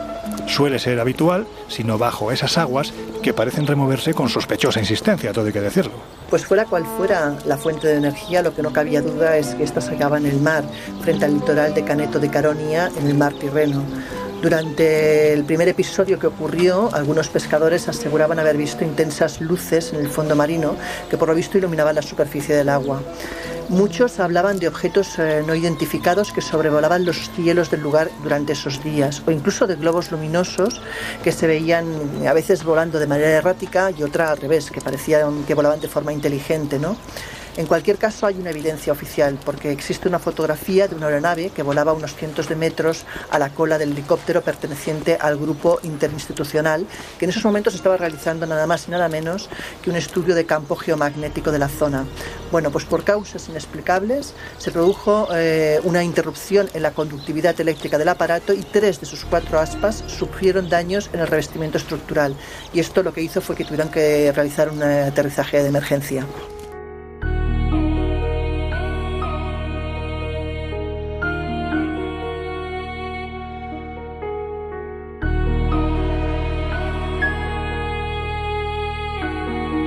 suele ser habitual, sino bajo esas aguas que parecen removerse con sospechosa insistencia, todo hay que decirlo. Pues fuera cual fuera la fuente de energía, lo que no cabía duda es que acaba en el mar, frente al litoral de Caneto de Caronia, en el mar Tirreno. Durante el primer episodio que ocurrió, algunos pescadores aseguraban haber visto intensas luces en el fondo marino que por lo visto iluminaban la superficie del agua. Muchos hablaban de objetos eh, no identificados que sobrevolaban los cielos del lugar durante esos días, o incluso de globos luminosos que se veían a veces volando de manera errática y otra al revés, que parecían que volaban de forma inteligente, ¿no? En cualquier caso hay una evidencia oficial porque existe una fotografía de una aeronave que volaba unos cientos de metros a la cola del helicóptero perteneciente al grupo interinstitucional que en esos momentos estaba realizando nada más y nada menos que un estudio de campo geomagnético de la zona. Bueno, pues por causas inexplicables se produjo eh, una interrupción en la conductividad eléctrica del aparato y tres de sus cuatro aspas sufrieron daños en el revestimiento estructural y esto lo que hizo fue que tuvieron que realizar un aterrizaje de emergencia.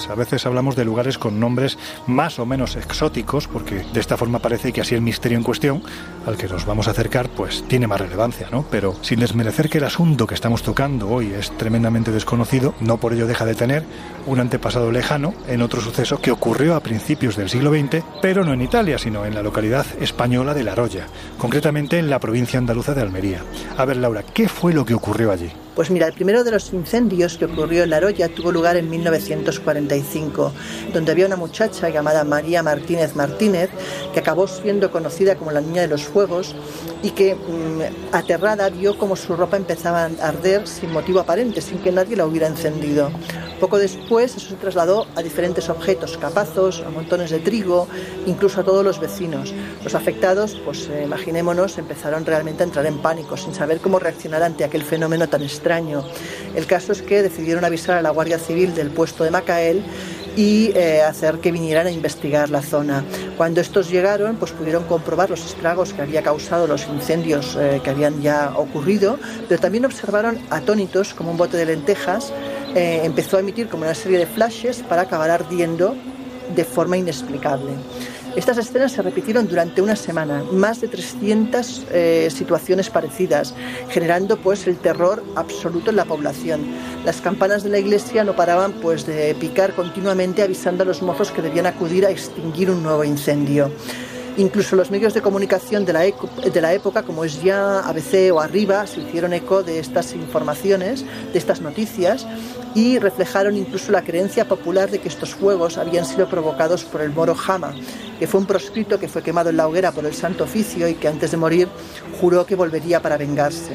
Pues a veces hablamos de lugares con nombres más o menos exóticos, porque de esta forma parece que así el misterio en cuestión, al que nos vamos a acercar, pues tiene más relevancia, ¿no? Pero sin desmerecer que el asunto que estamos tocando hoy es tremendamente desconocido, no por ello deja de tener un antepasado lejano en otro suceso que ocurrió a principios del siglo XX, pero no en Italia, sino en la localidad española de La Roya, concretamente en la provincia andaluza de Almería. A ver, Laura, ¿qué fue lo que ocurrió allí? Pues mira, el primero de los incendios que ocurrió en La Roya tuvo lugar en 1945, donde había una muchacha llamada María Martínez Martínez, que acabó siendo conocida como la Niña de los Fuegos y que, mm, aterrada, vio como su ropa empezaba a arder sin motivo aparente, sin que nadie la hubiera encendido. Poco después eso se trasladó a diferentes objetos, capazos, a montones de trigo, incluso a todos los vecinos. Los afectados, pues eh, imaginémonos, empezaron realmente a entrar en pánico, sin saber cómo reaccionar ante aquel fenómeno tan extraño. El caso es que decidieron avisar a la Guardia Civil del puesto de Macael y eh, hacer que vinieran a investigar la zona. Cuando estos llegaron, pues pudieron comprobar los estragos que había causado los incendios eh, que habían ya ocurrido, pero también observaron atónitos como un bote de lentejas eh, empezó a emitir como una serie de flashes para acabar ardiendo de forma inexplicable. Estas escenas se repitieron durante una semana, más de 300 eh, situaciones parecidas, generando pues el terror absoluto en la población. Las campanas de la iglesia no paraban pues de picar continuamente avisando a los mozos que debían acudir a extinguir un nuevo incendio. Incluso los medios de comunicación de la, época, como es ya ABC o Arriba, se hicieron eco de estas informaciones, de estas noticias, y reflejaron incluso la creencia popular de que estos fuegos habían sido provocados por el moro Jama, que fue un proscrito que fue quemado en la hoguera por el Santo Oficio y que antes de morir juró que volvería para vengarse.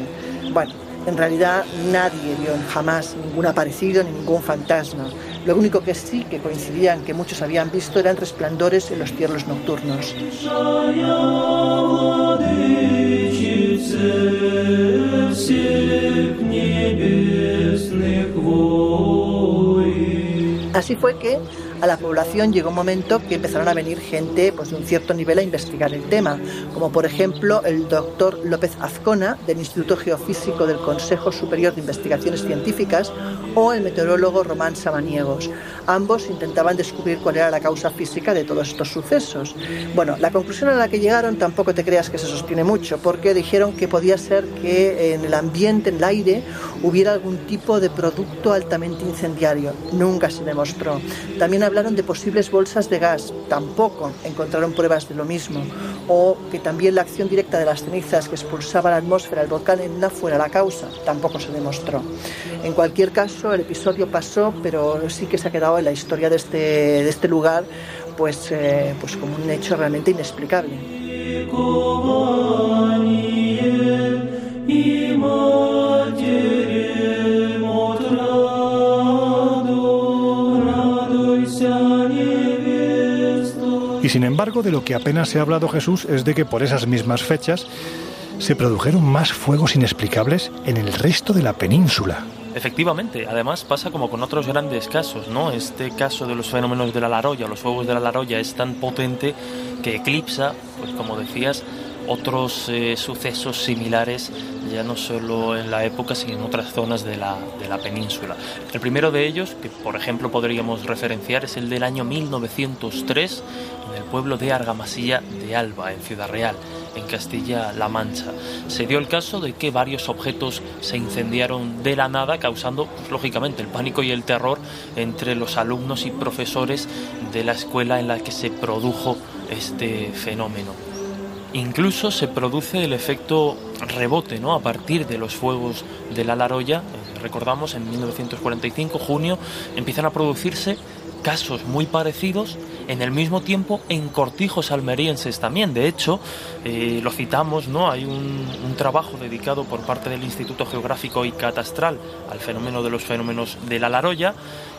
Bueno, en realidad nadie vio jamás ningún aparecido ni ningún fantasma. Lo único que sí que coincidían que muchos habían visto eran resplandores en los cielos nocturnos. Así fue que a la población llegó un momento que empezaron a venir gente pues, de un cierto nivel a investigar el tema, como por ejemplo el doctor López Azcona del Instituto Geofísico del Consejo Superior de Investigaciones Científicas o el meteorólogo Román Samaniegos. Ambos intentaban descubrir cuál era la causa física de todos estos sucesos. Bueno, la conclusión a la que llegaron tampoco te creas que se sostiene mucho, porque dijeron que podía ser que en el ambiente, en el aire, hubiera algún tipo de producto altamente incendiario. Nunca se demostró. También hablaron de posibles bolsas de gas. Tampoco encontraron pruebas de lo mismo. O que también la acción directa de las cenizas que expulsaba la atmósfera del volcán Etna fuera la causa. Tampoco se demostró. En cualquier caso, el episodio pasó, pero sí que se ha quedado en la historia de este, de este lugar pues, eh, pues como un hecho realmente inexplicable. Y sin embargo, de lo que apenas se ha hablado Jesús es de que por esas mismas fechas se produjeron más fuegos inexplicables en el resto de la península. Efectivamente, además pasa como con otros grandes casos, ¿no? Este caso de los fenómenos de la Laroya, los fuegos de la Laroya, es tan potente que eclipsa, pues como decías, otros eh, sucesos similares, ya no solo en la época, sino en otras zonas de la, de la península. El primero de ellos, que por ejemplo podríamos referenciar, es el del año 1903, en el pueblo de Argamasilla de Alba, en Ciudad Real en Castilla-La Mancha. Se dio el caso de que varios objetos se incendiaron de la nada, causando, pues, lógicamente, el pánico y el terror entre los alumnos y profesores de la escuela en la que se produjo este fenómeno. Incluso se produce el efecto rebote, ¿no? A partir de los fuegos de la Laroya, recordamos en 1945, junio, empiezan a producirse casos muy parecidos en el mismo tiempo en cortijos almerienses también. De hecho, eh, lo citamos, ¿no? Hay un, trabajo dedicado por parte del Instituto Geográfico y Catastral al fenómeno de los fenómenos de la Laroya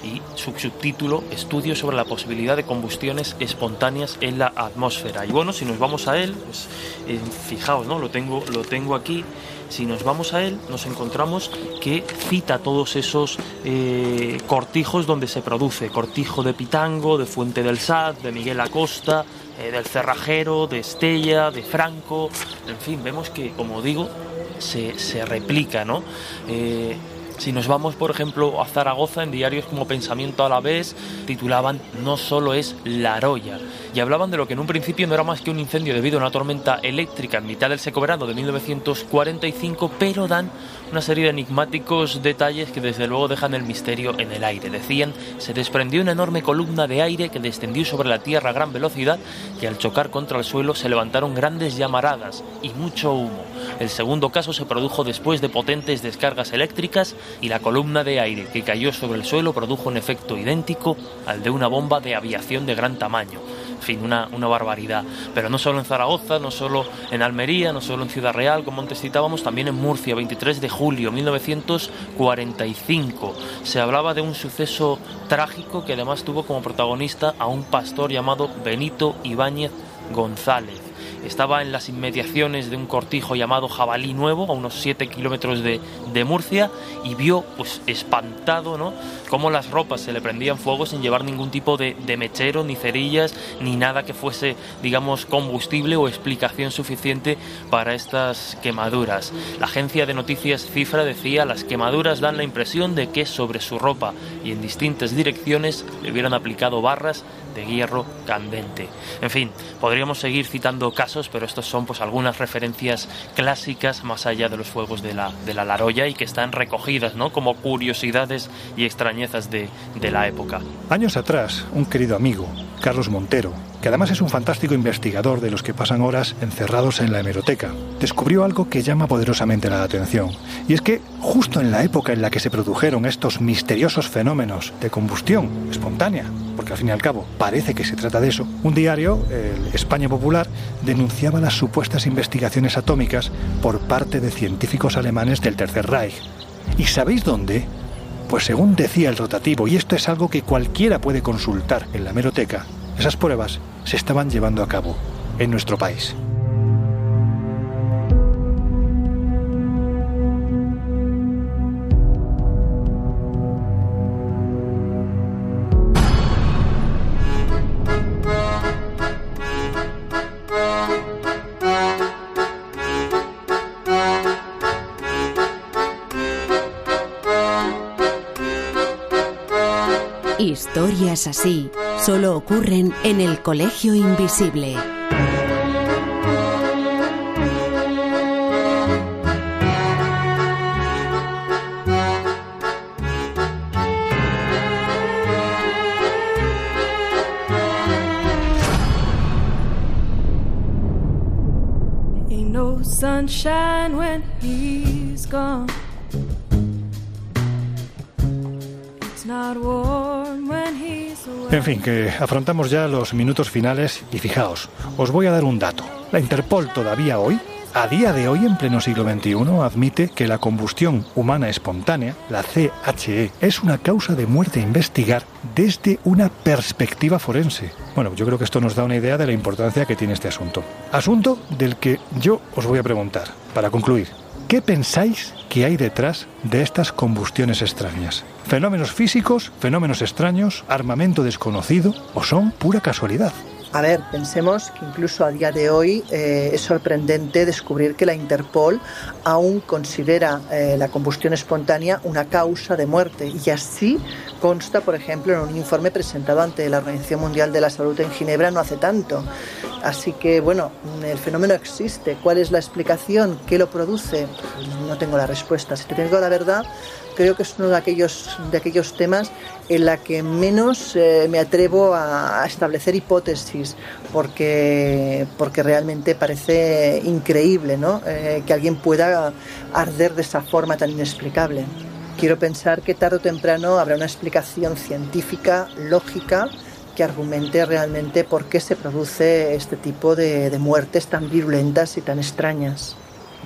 y su subtítulo Estudio sobre la posibilidad de combustiones espontáneas en la atmósfera. Y bueno, si nos vamos a él, pues eh, fijaos, ¿no? Lo tengo, lo tengo aquí. Si nos vamos a él, nos encontramos que cita todos esos eh, cortijos donde se produce. Cortijo de Pitango, de Fuente del Sad, de Miguel Acosta, eh, del Cerrajero, de Estella, de Franco. En fin, vemos que, como digo, se, se replica, ¿no? Eh, Si nos vamos, por ejemplo, a Zaragoza, en diarios como Pensamiento a la vez, titulaban No solo es la Aroya. Y hablaban de lo que en un principio no era más que un incendio debido a una tormenta eléctrica en mitad del seco verano de 1945, pero dan una serie de enigmáticos detalles que desde luego dejan el misterio en el aire. Decían, se desprendió una enorme columna de aire que descendió sobre la Tierra a gran velocidad y al chocar contra el suelo se levantaron grandes llamaradas y mucho humo. El segundo caso se produjo después de potentes descargas eléctricas y la columna de aire que cayó sobre el suelo produjo un efecto idéntico al de una bomba de aviación de gran tamaño. En fin, una, una barbaridad. Pero no solo en Zaragoza, no solo en Almería, no solo en Ciudad Real, como antes citábamos, también en Murcia, 23 de julio 1945. Se hablaba de un suceso trágico que además tuvo como protagonista a un pastor llamado Benito Ibáñez González. Estaba en las inmediaciones de un cortijo llamado Jabalí Nuevo, a unos 7 kilómetros de, de Murcia, y vio, pues espantado, ¿no? Cómo las ropas se le prendían fuego sin llevar ningún tipo de, de mechero, ni cerillas, ni nada que fuese, digamos, combustible o explicación suficiente para estas quemaduras. La agencia de noticias Cifra decía, las quemaduras dan la impresión de que sobre su ropa y en distintas direcciones le hubieran aplicado barras de hierro candente. En fin, podríamos seguir citando casos, pero estos son pues algunas referencias clásicas más allá de los fuegos de la, de la Laroya y que están recogidas ¿no? como curiosidades y extrañezas de, de la época. Años atrás, un querido amigo, Carlos Montero, que además es un fantástico investigador de los que pasan horas encerrados en la hemeroteca, descubrió algo que llama poderosamente la atención. Y es que justo en la época en la que se produjeron estos misteriosos fenómenos de combustión espontánea, porque al fin y al cabo parece que se trata de eso, un diario, el España Popular, denunciaba las supuestas investigaciones atómicas por parte de científicos alemanes del Tercer Reich. ¿Y sabéis dónde? Pues según decía el rotativo, y esto es algo que cualquiera puede consultar en la hemeroteca, esas pruebas se estaban llevando a cabo en nuestro país. Historias así solo ocurren en el Colegio Invisible. Ain't no sunshine when he's gone. It's not warm. En fin, que afrontamos ya los minutos finales y fijaos, os voy a dar un dato. La Interpol todavía hoy, a día de hoy en pleno siglo XXI, admite que la combustión humana espontánea, la CHE, es una causa de muerte a investigar desde una perspectiva forense. Bueno, yo creo que esto nos da una idea de la importancia que tiene este asunto. Asunto del que yo os voy a preguntar, para concluir. ¿Qué pensáis que hay detrás de estas combustiones extrañas? ¿Fenómenos físicos, fenómenos extraños, armamento desconocido o son pura casualidad? A ver, pensemos que incluso a día de hoy eh, es sorprendente descubrir que la Interpol aún considera eh, la combustión espontánea una causa de muerte y así consta, por ejemplo, en un informe presentado ante la Organización Mundial de la Salud en Ginebra no hace tanto. Así que, bueno, el fenómeno existe. ¿Cuál es la explicación? ¿Qué lo produce? No tengo la respuesta. Si te tengo la verdad, creo que es uno de aquellos, de aquellos temas en la que menos eh, me atrevo a, a establecer hipótesis, porque, porque realmente parece increíble ¿no? Eh, que alguien pueda arder de esa forma tan inexplicable. Quiero pensar que tarde o temprano habrá una explicación científica, lógica, que argumente realmente por qué se produce este tipo de, de muertes tan virulentas y tan extrañas.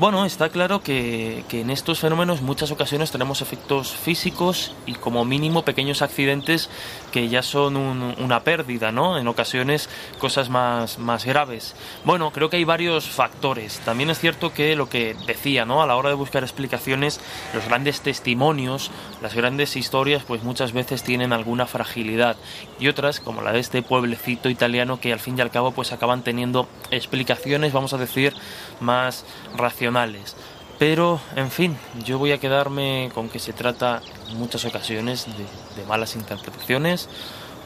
Bueno, está claro que, que en estos fenómenos muchas ocasiones tenemos efectos físicos y como mínimo pequeños accidentes que ya son un- una pérdida, ¿no? En ocasiones cosas más, más graves. Bueno, creo que hay varios factores. También es cierto que lo que decía, ¿no? A la hora de buscar explicaciones, los grandes testimonios, las grandes historias, pues muchas veces tienen alguna fragilidad. Y otras, como la de este pueblecito italiano, que al fin y al cabo pues acaban teniendo explicaciones, vamos a decir, más racionales. Pero, en fin, yo voy a quedarme con que se trata en muchas ocasiones de, de malas interpretaciones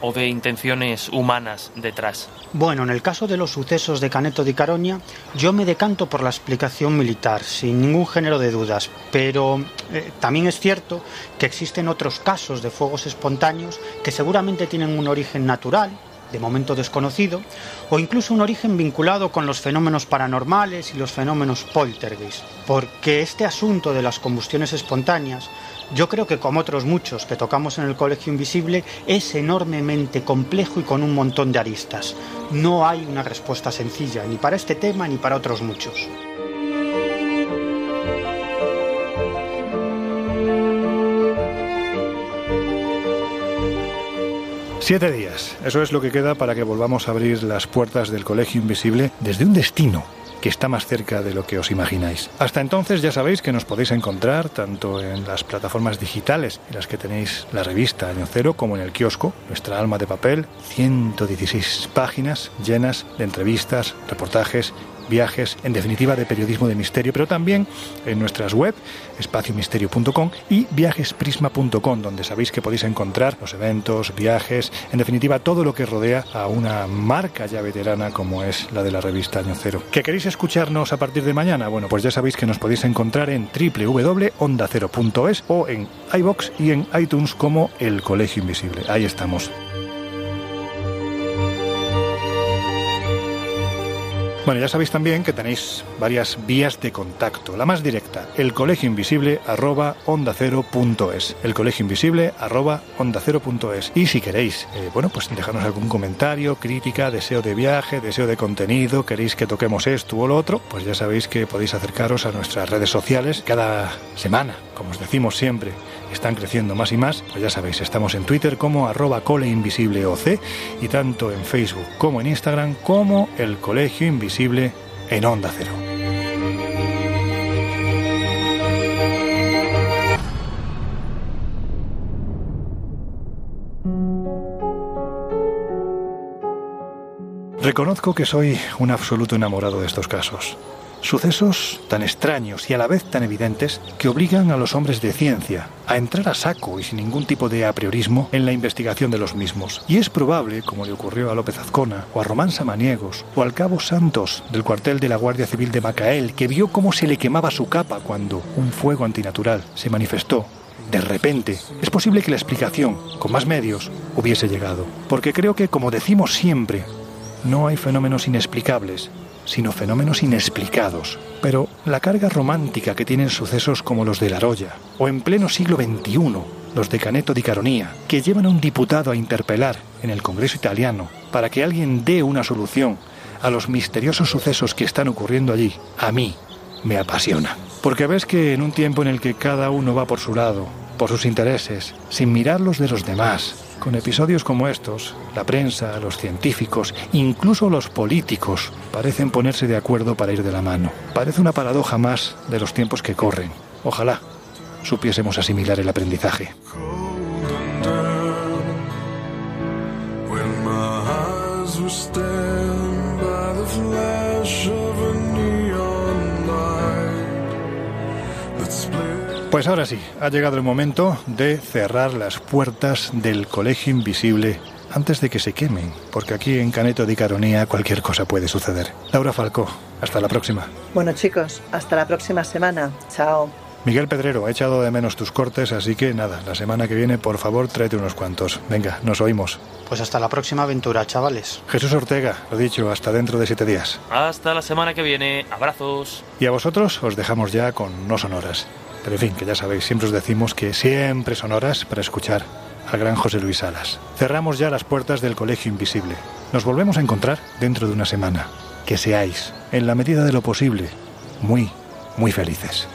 o de intenciones humanas detrás. Bueno, en el caso de los sucesos de Caneto di Caronia, yo me decanto por la explicación militar, sin ningún género de dudas, pero eh, también es cierto que existen otros casos de fuegos espontáneos que seguramente tienen un origen natural, de momento desconocido, o incluso un origen vinculado con los fenómenos paranormales y los fenómenos poltergeist, porque este asunto de las combustiones espontáneas yo creo que como otros muchos que tocamos en el Colegio Invisible es enormemente complejo y con un montón de aristas. No hay una respuesta sencilla ni para este tema ni para otros muchos. Siete días. Eso es lo que queda para que volvamos a abrir las puertas del Colegio Invisible desde un destino que está más cerca de lo que os imagináis. Hasta entonces ya sabéis que nos podéis encontrar tanto en las plataformas digitales en las que tenéis la revista Año Cero como en el kiosco, nuestra alma de papel, 116 páginas llenas de entrevistas, reportajes viajes, en definitiva de periodismo de misterio, pero también en nuestras web, espaciomisterio.com y viajesprisma.com, donde sabéis que podéis encontrar los eventos, viajes, en definitiva todo lo que rodea a una marca ya veterana como es la de la revista Año Cero. ¿Que queréis escucharnos a partir de mañana? Bueno, pues ya sabéis que nos podéis encontrar en www.ondacero.es o en iBox y en iTunes como El Colegio Invisible. Ahí estamos. Bueno, ya sabéis también que tenéis varias vías de contacto. La más directa, el colegio invisible arroba onda. El colegio invisible arroba onda. Y si queréis, eh, bueno, pues dejarnos algún comentario, crítica, deseo de viaje, deseo de contenido, queréis que toquemos esto o lo otro, pues ya sabéis que podéis acercaros a nuestras redes sociales cada semana, como os decimos siempre están creciendo más y más, pues ya sabéis, estamos en Twitter como arroba coleinvisibleoc y tanto en Facebook como en Instagram como el Colegio Invisible en Onda Cero. Reconozco que soy un absoluto enamorado de estos casos. Sucesos tan extraños y a la vez tan evidentes que obligan a los hombres de ciencia a entrar a saco y sin ningún tipo de apriorismo en la investigación de los mismos. Y es probable, como le ocurrió a López Azcona, o a Román Samaniegos, o al cabo Santos del cuartel de la Guardia Civil de Macael, que vio cómo se le quemaba su capa cuando un fuego antinatural se manifestó de repente, es posible que la explicación, con más medios, hubiese llegado. Porque creo que, como decimos siempre, no hay fenómenos inexplicables, sino fenómenos inexplicados. Pero la carga romántica que tienen sucesos como los de La Roya, o en pleno siglo XXI, los de Caneto di Caronia, que llevan a un diputado a interpelar en el Congreso italiano para que alguien dé una solución a los misteriosos sucesos que están ocurriendo allí, a mí me apasiona. Porque ves que en un tiempo en el que cada uno va por su lado, por sus intereses, sin mirar los de los demás, con episodios como estos, la prensa, los científicos, incluso los políticos, parecen ponerse de acuerdo para ir de la mano. Parece una paradoja más de los tiempos que corren. Ojalá supiésemos asimilar el aprendizaje. Pues ahora sí, ha llegado el momento de cerrar las puertas del colegio invisible antes de que se quemen, porque aquí en Caneto di Caronía cualquier cosa puede suceder. Laura Falcó, hasta la próxima. Bueno chicos, hasta la próxima semana. Chao. Miguel Pedrero, he echado de menos tus cortes, así que nada, la semana que viene, por favor, tráete unos cuantos. Venga, nos oímos. Pues hasta la próxima aventura, chavales. Jesús Ortega, lo dicho, hasta dentro de siete días. Hasta la semana que viene. Abrazos. Y a vosotros os dejamos ya con no sonoras. Pero en fin, que ya sabéis, siempre os decimos que siempre son horas para escuchar al gran José Luis Salas. Cerramos ya las puertas del Colegio Invisible. Nos volvemos a encontrar dentro de una semana. Que seáis, en la medida de lo posible, muy, muy felices.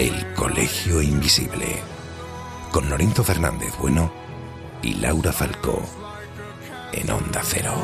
El Colegio Invisible. Con Lorenzo Fernández Bueno y Laura Falcó. En Onda Cero.